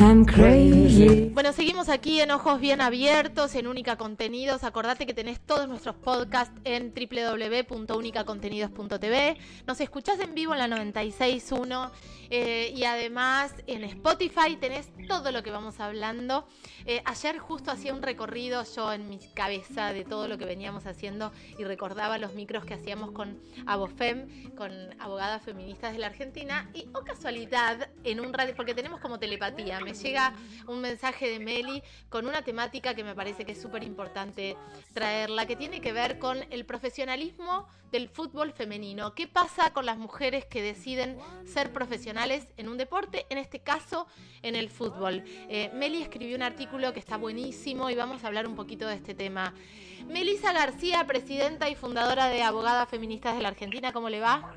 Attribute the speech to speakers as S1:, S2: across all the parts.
S1: I'm crazy.
S2: Bueno, seguimos aquí en Ojos Bien Abiertos, en Única Contenidos. Acordate que tenés todos nuestros podcasts en www.unicacontenidos.tv. Nos escuchás en vivo en la 96.1 eh, y además en Spotify tenés todo lo que vamos hablando. Eh, ayer justo hacía un recorrido yo en mi cabeza de todo lo que veníamos haciendo y recordaba los micros que hacíamos con Abofem, con abogadas feministas de la Argentina y, o casualidad, en un radio, porque tenemos como telepatía, me llega un mensaje de Meli con una temática que me parece que es súper importante traerla, que tiene que ver con el profesionalismo del fútbol femenino. ¿Qué pasa con las mujeres que deciden ser profesionales en un deporte, en este caso en el fútbol? Eh, Meli escribió un artículo que está buenísimo y vamos a hablar un poquito de este tema. Melisa García, presidenta y fundadora de Abogadas Feministas de la Argentina, ¿cómo le va?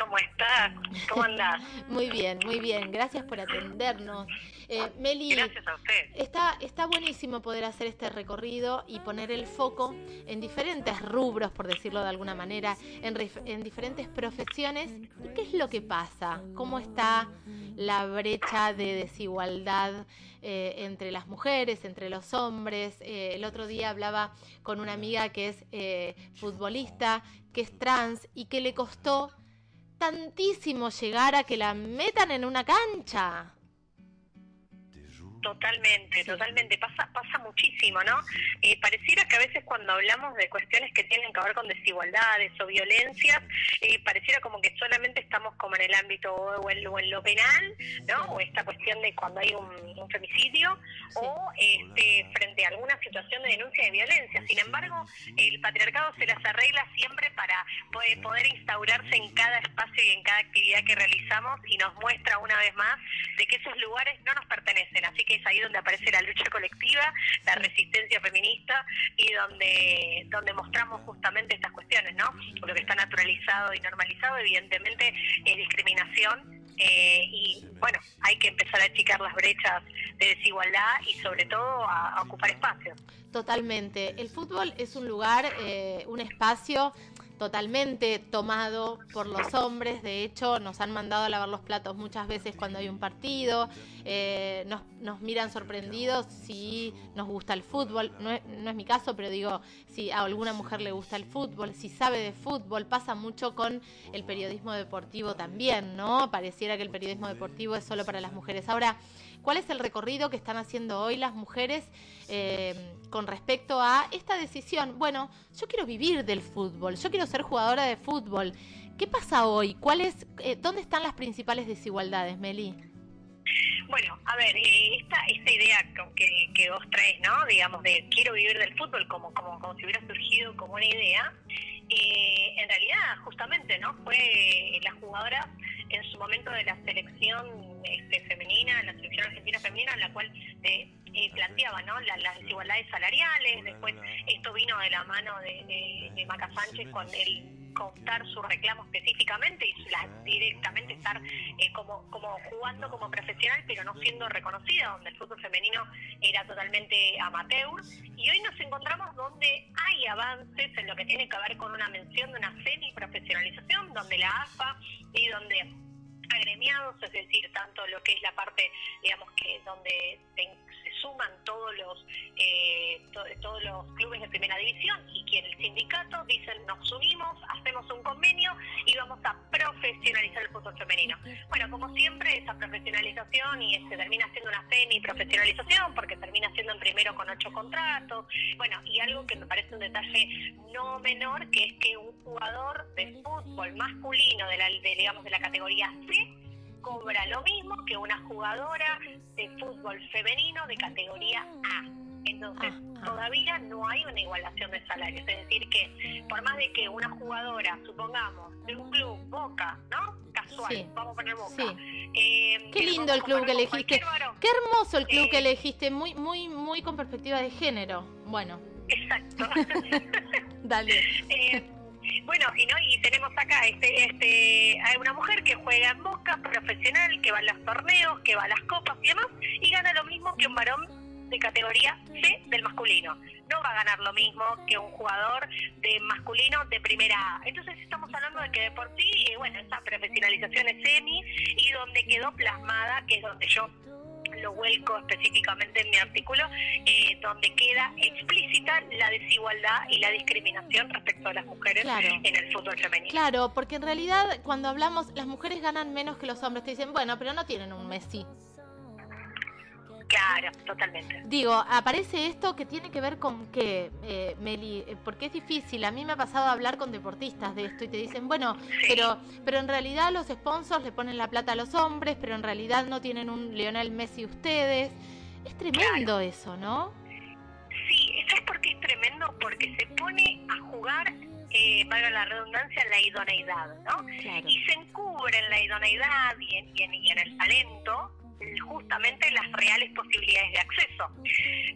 S3: ¿Cómo estás? ¿Cómo andás?
S2: muy bien, muy bien. Gracias por atendernos. Eh, Meli,
S3: Gracias a usted.
S2: Está, está buenísimo poder hacer este recorrido y poner el foco en diferentes rubros, por decirlo de alguna manera, en, diferentes profesiones. ¿Y qué es lo que pasa? ¿Cómo está la brecha de desigualdad eh, entre las mujeres, entre los hombres? Eh, el otro día hablaba con una amiga que es futbolista, que es trans y que le costó tantísimo llegar a que la metan en una cancha.
S3: Totalmente, totalmente. Pasa, pasa muchísimo, ¿no? Eh, pareciera que a veces cuando hablamos de cuestiones que tienen que ver con desigualdades o violencias, eh, pareciera como que solamente estamos como en el ámbito o en, o en lo penal, ¿no? O esta cuestión de cuando hay un, un femicidio o este, frente a alguna situación de denuncia de violencia. Sin embargo, el patriarcado se las arregla siempre para poder, poder instaurarse en cada espacio y en cada actividad que realizamos y nos muestra una vez más de que esos lugares no nos pertenecen. Así que es ahí donde aparece la lucha colectiva, la resistencia feminista y donde, donde mostramos justamente estas cuestiones, ¿no? Lo que está naturalizado y normalizado, evidentemente, es discriminación. eh, y bueno, hay que empezar a achicar las brechas de desigualdad y sobre todo a, a ocupar espacios.
S2: Totalmente. El fútbol es un lugar, eh, un espacio totalmente tomado por los hombres. De hecho, nos han mandado a lavar los platos muchas veces cuando hay un partido. Eh, nos, miran sorprendidos si nos gusta el fútbol. No es mi caso, pero digo, si a alguna mujer le gusta el fútbol, si sabe de fútbol, pasa mucho con el periodismo deportivo también, ¿no? Pareciera que el periodismo deportivo es solo para las mujeres. Ahora, ¿Cuál es el recorrido que están haciendo hoy las mujeres eh, con respecto a esta decisión? Bueno, yo quiero vivir del fútbol, yo quiero ser jugadora de fútbol. ¿Qué pasa hoy? ¿Cuál es, eh, ¿Dónde están las principales desigualdades, Meli?
S3: Bueno, a ver, eh, esta, esta idea que, que vos traes, ¿no? Digamos, de quiero vivir del fútbol como, como, como si hubiera surgido como una idea, eh, en realidad, justamente, ¿no? Fue la jugadora en su momento de la selección este, femenina, la selección argentina femenina, en la cual eh, eh, planteaba, ¿no? La- las desigualdades salariales, después esto vino de la mano de, de, de Maca Sánchez con el contar su reclamo específicamente y la- directamente estar eh, como, como jugando como profesional pero no siendo reconocida, donde el fútbol femenino era totalmente amateur. Y hoy nos encontramos donde hay avances en lo que tiene que ver con una mención de una semi-profesionalización, donde la AFA y donde agremiados, es decir, tanto lo que es la parte, digamos, que donde se, suman todos los eh, to- todos los clubes de primera división y que el sindicato dicen nos unimos, hacemos un convenio y vamos a profesionalizar el fútbol femenino. Bueno, como siempre, esa profesionalización y se termina siendo una semi-profesionalización porque termina siendo en primero con ocho contratos. Bueno, y algo que me parece un detalle no menor, que es que un jugador de fútbol masculino de la, de, digamos, de la categoría C cobra lo mismo que una jugadora de fútbol femenino de categoría A. Entonces,
S2: Ah, ah.
S3: todavía no hay una igualación de salarios. Es decir, que por más de que una jugadora, supongamos, de un club, Boca, ¿no? Casual,
S2: Sí.
S3: vamos a poner Boca.
S2: Sí.
S3: Eh,
S2: Qué lindo el club que elegiste. Qué hermoso el club
S3: Eh,
S2: que elegiste, muy, muy, muy con perspectiva de género. Bueno,
S3: Exacto.
S2: dale.
S3: Eh, bueno, y no y tenemos acá este este hay una mujer que juega en Boca, profesional, que va a los torneos, que va a las copas y demás, y gana lo mismo que un varón de categoría C del masculino. No va a ganar lo mismo que un jugador de masculino de primera A. Entonces estamos hablando de que de por sí, eh, bueno, esa profesionalización es semi y donde quedó plasmada, que es donde yo lo vuelco específicamente en mi artículo, eh, donde queda explícita la desigualdad y la discriminación respecto a las mujeres en el fútbol femenino.
S2: Claro, porque en realidad cuando hablamos, las mujeres ganan menos que los hombres, te dicen, bueno, pero no tienen un Messi.
S3: Claro, totalmente.
S2: Digo, aparece esto que tiene que ver con qué, eh, Meli, eh, porque es difícil. A mí me ha pasado a hablar con deportistas de esto y te dicen, bueno, pero, pero en realidad los sponsors le ponen la plata a los hombres, pero en realidad no tienen un Lionel Messi ustedes. Es tremendo eso, ¿no?
S3: Sí, eso es porque es tremendo, porque se pone a jugar eh, valga la redundancia, la idoneidad, ¿no? Y se encubre en la idoneidad y y en el talento las reales posibilidades de acceso.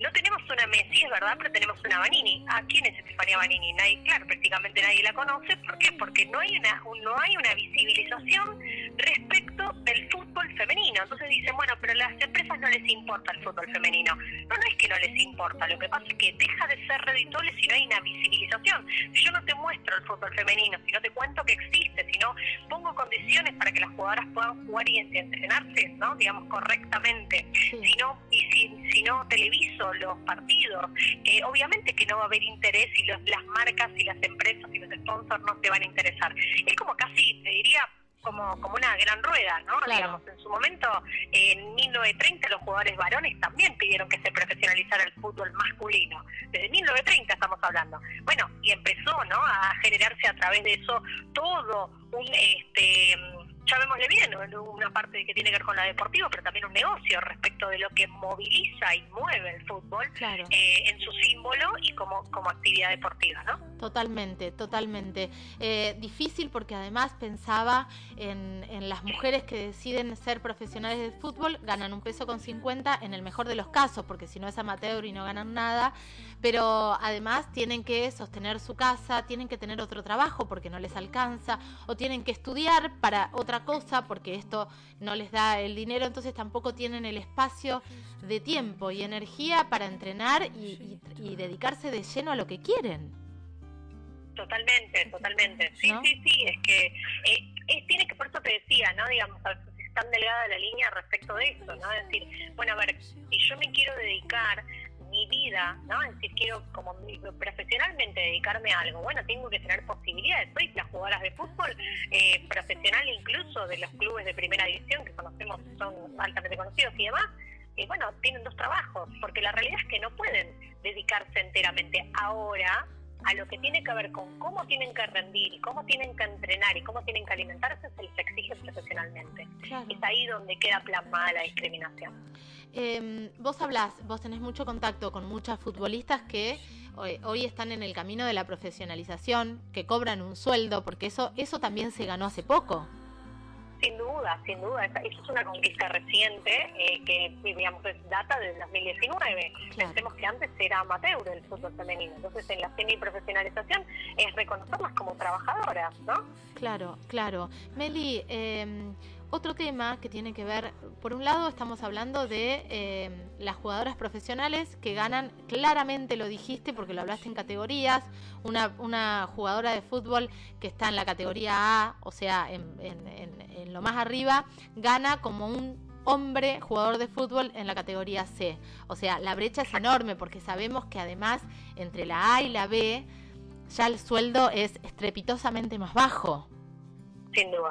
S3: No tenemos una Messi, es verdad, pero tenemos una Vanini. ¿A quién es Estefania Vanini? Nadie, claro, prácticamente nadie la conoce. ¿Por qué? Porque no hay una, no hay una visibilización respecto del fútbol femenino. Entonces dicen, bueno, pero a las empresas no les importa el fútbol femenino. No, no es que no les importa, lo que pasa es que deja de ser reditable si no hay una visibilización. Si yo no te muestro el fútbol femenino, si no te cuento que existe, si no pongo condiciones para que las jugadoras puedan jugar y entrenarse, ¿no? Digamos, correctamente, si no, y si, si no televiso los partidos, eh, obviamente que no va a haber interés y los, las marcas y las empresas y los sponsors no se van a interesar. Es como casi, te diría, como, como una gran rueda, ¿no? Digamos, en su momento, en 1930 los jugadores varones también pidieron que se profesionalizara el fútbol masculino. Desde 1930 estamos hablando. Bueno, y empezó, ¿no? A generarse a través de eso todo un, este, llamémosle bien, una parte que tiene que ver con la deportiva, pero también un negocio respecto de lo que moviliza y mueve el fútbol eh, en su símbolo y como, como actividad deportiva, ¿no?
S2: Totalmente, totalmente. Eh, difícil porque además pensaba en, en, las mujeres que deciden ser profesionales del fútbol, ganan un peso con 50 en el mejor de los casos, porque si no es amateur y no ganan nada, pero además tienen que sostener su casa, tienen que tener otro trabajo porque no les alcanza, o tienen que estudiar para otra cosa porque esto no les da el dinero, entonces tampoco tienen el espacio de tiempo y energía para entrenar y, dedicarse de lleno a lo que quieren.
S3: Totalmente, totalmente. Sí, sí, sí, es que eh, tiene que, por eso te decía, ¿no? Digamos, es tan delgada la línea respecto de eso, ¿no? Es decir, bueno, a ver, si yo me quiero dedicar mi vida, ¿no? Es decir, quiero como profesionalmente dedicarme a algo. Bueno, tengo que tener posibilidades. Soy las jugadoras de fútbol eh, profesional incluso de los clubes de primera división que conocemos, son altamente conocidos y demás. Y bueno, tienen dos trabajos, porque la realidad es que no pueden dedicarse enteramente ahora a lo que tiene que ver con cómo tienen que rendir y cómo tienen que entrenar y cómo tienen que alimentarse se les exige profesionalmente. Es ahí donde queda plasmada la discriminación.
S2: Eh, vos hablás, vos tenés mucho contacto con muchas futbolistas que hoy, están en el camino de la profesionalización, que cobran un sueldo, porque eso, eso también se ganó hace poco.
S3: Sin duda, sin duda. Eso es una conquista reciente eh, que, digamos, es data del 2019. Pensemos que antes era amateur el fútbol femenino. Entonces, en la semiprofesionalización es reconocerlas como trabajadoras, ¿no?
S2: Claro, claro. Meli, eh, otro tema que tiene que ver, por un lado estamos hablando de eh, las jugadoras profesionales que ganan, claramente lo dijiste porque lo hablaste en categorías, una, una jugadora de fútbol que está en la categoría A, o sea, en lo más arriba, gana como un hombre jugador de fútbol en la categoría C. O sea, la brecha es enorme porque sabemos que además entre la A y la B ya el sueldo es estrepitosamente más bajo.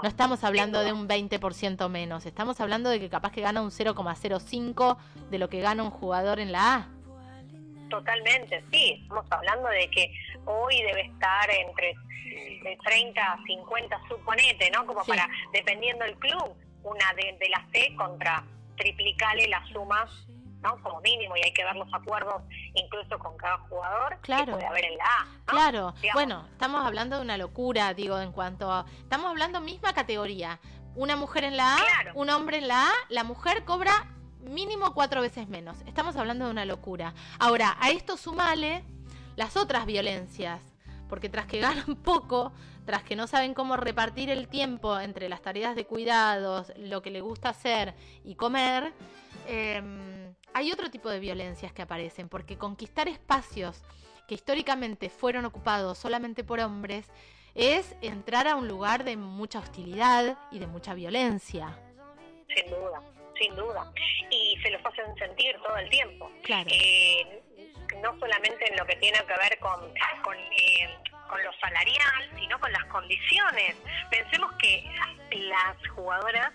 S2: No estamos hablando de un 20% menos, estamos hablando de que capaz que gana un 0,05 de lo que gana un jugador en la A.
S3: Totalmente, sí. Estamos hablando de que hoy debe estar entre de 30 a 50, suponete, ¿no? Como para, dependiendo del club, una de, de la C contra triplicale las sumas ¿no? Como mínimo, y hay que ver los acuerdos incluso con cada jugador claro. que puede haber en la A.
S2: Claro, bueno, estamos hablando de una locura, digo, en cuanto a... Estamos hablando misma categoría. Una mujer en la A, un hombre en la A, la mujer cobra mínimo cuatro veces menos. Estamos hablando de una locura. Ahora, a esto sumale las otras violencias, porque tras que ganan poco, tras que no saben cómo repartir el tiempo entre las tareas de cuidados, lo que le gusta hacer y comer, eh, hay otro tipo de violencias que aparecen, porque conquistar espacios que históricamente fueron ocupados solamente por hombres es entrar a un lugar de mucha hostilidad y de mucha violencia.
S3: Sin duda, sin duda. Y se los hacen sentir todo el tiempo.
S2: Claro.
S3: Eh, no solamente en lo que tiene que ver con, con, eh, con lo salarial, sino con las condiciones. Pensemos que las jugadoras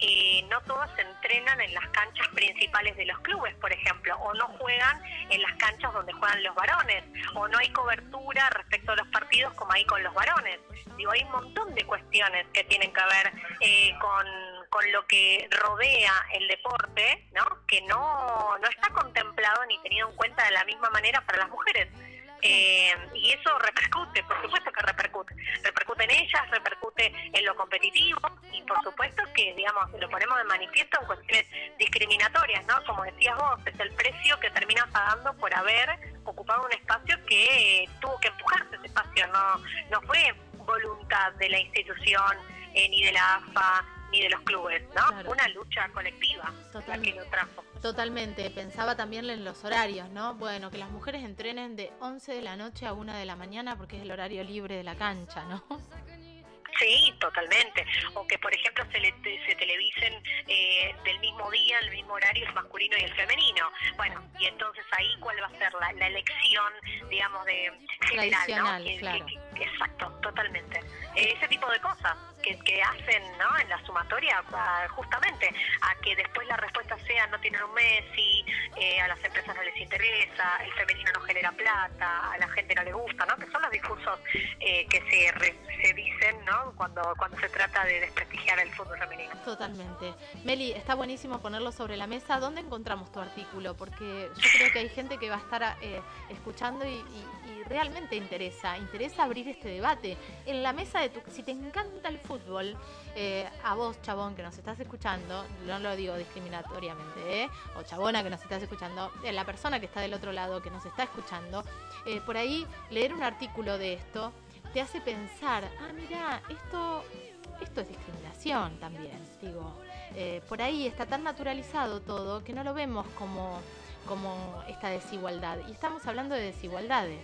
S3: eh, no todas se entrenan en las canchas principales de los clubes, por ejemplo, o no juegan en las canchas donde juegan los varones, o no hay cobertura respecto a los partidos como hay con los varones. Digo, hay un montón de cuestiones que tienen que ver eh, con, con lo que rodea el deporte, ¿no? Que no, no está contemplado ni tenido en cuenta de la misma manera para las mujeres. Eh, y eso repercute, por supuesto que repercute. Repercute en ellas, repercute en lo competitivo y por supuesto que, digamos, lo ponemos de manifiesto en cuestiones discriminatorias, ¿no? Como decías vos, es el precio que termina pagando por haber ocupado un espacio que eh, tuvo que empujarse ese espacio, no, no fue voluntad de la institución eh, ni de la AFA ni de los clubes, ¿no?
S2: Claro.
S3: Una lucha colectiva la que lo trajo.
S2: Totalmente, pensaba también en los horarios, ¿no? Bueno, que las mujeres entrenen de 11 de la noche a 1 de la mañana porque es el horario libre de la cancha, ¿no?
S3: Sí, totalmente. O que, por ejemplo, se, le, se televisen eh, del mismo día, el mismo horario, el masculino y el femenino. Bueno, y entonces ahí, ¿cuál va a ser la, la elección, digamos, de general,
S2: Tradicional,
S3: ¿no? Que-
S2: claro.
S3: que- que- exacto, totalmente. Eh, ese tipo de cosas que, hacen, ¿no? En la sumatoria, justamente, a que después la respuesta sea no tienen un Messi, eh, a las empresas no les interesa, el femenino no genera plata, a la gente no le gusta, ¿no? Que son los discursos eh, que se, re- se dicen, ¿no? Cuando, cuando se trata de desprestigiar el fútbol femenino.
S2: Totalmente. Meli, está buenísimo ponerlo sobre la mesa. ¿Dónde encontramos tu artículo? Porque yo creo que hay gente que va a estar eh, escuchando y, y- y realmente interesa, interesa abrir este debate. En la mesa de tu... Si te encanta el fútbol, eh, a vos, chabón, que nos estás escuchando, no lo digo discriminatoriamente, ¿eh? o chabona que nos estás escuchando, eh, la persona que está del otro lado, que nos está escuchando, eh, por ahí leer un artículo de esto te hace pensar, ah, mira, esto, esto es discriminación también, digo. Eh, por ahí está tan naturalizado todo que no lo vemos como, como esta desigualdad. Y estamos hablando de desigualdades.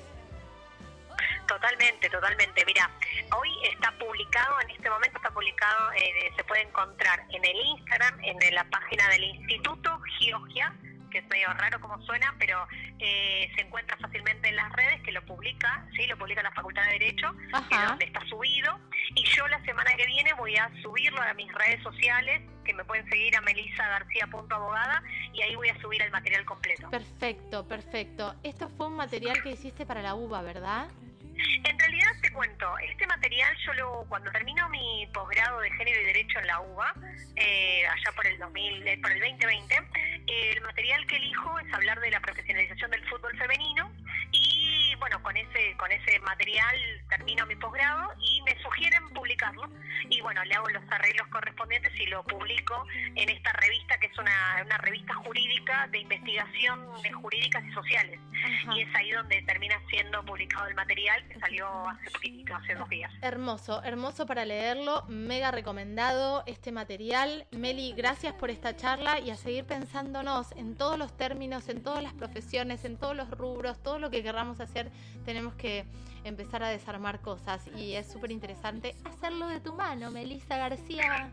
S3: Totalmente, totalmente. Mira, hoy está publicado, en este momento está publicado, eh, se puede encontrar en el Instagram, en la página del Instituto Georgia, que es medio raro como suena, pero eh, se encuentra fácilmente en las redes, que lo publica, sí, lo publica la Facultad de Derecho, donde está subido. Y yo la semana que viene voy a subirlo a mis redes sociales, que me pueden seguir a melisagarcia.abogada, y ahí voy a subir el material completo.
S2: Perfecto, perfecto. Esto fue un material que hiciste para la UBA, ¿verdad?
S3: En realidad te cuento, este material yo lo, cuando termino mi posgrado de género y derecho en la UBA, eh, allá por el 2000, eh, por el 2020, eh, el material que elijo es hablar de la profesionalización del fútbol femenino bueno, con ese, con ese material termino mi posgrado y me sugieren publicarlo y bueno, le hago los arreglos correspondientes y lo publico en esta revista que es una, una revista jurídica de investigación de jurídicas y sociales
S2: Ajá.
S3: y es ahí donde termina siendo publicado el material que salió hace poquitito, hace dos días.
S2: Hermoso, hermoso para leerlo, mega recomendado este material. Meli, gracias por esta charla y a seguir pensándonos en todos los términos, en todas las profesiones, en todos los rubros, todo lo que querramos hacer, tenemos que empezar a desarmar cosas y es súper interesante hacerlo de tu mano, Melissa García.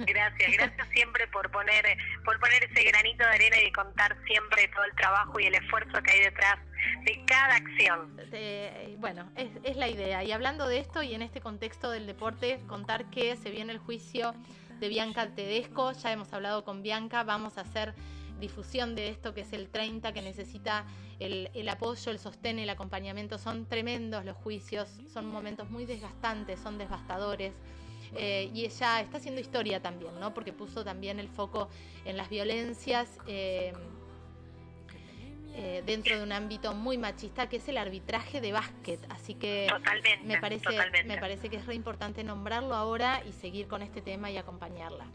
S3: Gracias, gracias siempre por poner, por poner ese granito de arena y contar siempre todo el trabajo y el esfuerzo que hay detrás de cada acción.
S2: Eh, bueno, es, es la idea. Y hablando de esto y en este contexto del deporte, contar que se viene el juicio de Bianca Tedesco. Ya hemos hablado con Bianca, vamos a hacer difusión de esto que es el 30, que necesita el, el apoyo, el sostén, el acompañamiento. Son tremendos los juicios, son momentos muy desgastantes, son devastadores. Eh, y ella está haciendo historia también, ¿no? Porque puso también el foco en las violencias eh, eh, dentro de un ámbito muy machista que es el arbitraje de básquet. Así que
S3: Totalmente,
S2: me parece,
S3: totalmente.
S2: me parece que es re importante nombrarlo ahora y seguir con este tema y acompañarla.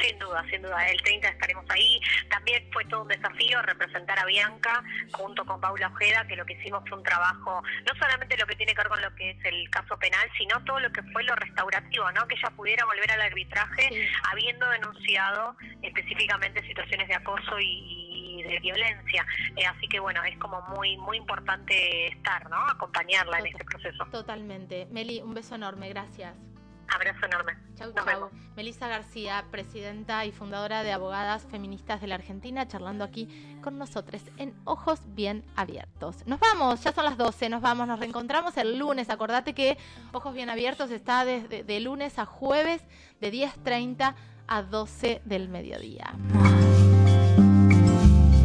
S3: Sin duda, sin duda. El 30 estaremos ahí. También fue todo un desafío representar a Bianca junto con Paula Ojeda, que lo que hicimos fue un trabajo, no solamente lo que tiene que ver con lo que es el caso penal, sino todo lo que fue lo restaurativo, ¿no? Que ella pudiera volver al arbitraje
S2: Sí.
S3: habiendo denunciado específicamente situaciones de acoso y, y de violencia. Eh, así que bueno, es como muy muy importante estar, ¿no? Acompañarla en este proceso.
S2: Totalmente. Meli, un beso enorme, gracias.
S3: Abrazo enorme.
S2: Chau, chau. Melissa García, presidenta y fundadora de Abogadas Feministas de la Argentina, charlando aquí con nosotros en Ojos Bien Abiertos. Nos vamos, ya son las 12, nos vamos, nos reencontramos el lunes. Acordate que Ojos Bien Abiertos está desde de lunes a jueves de 10.30 a 12 del mediodía.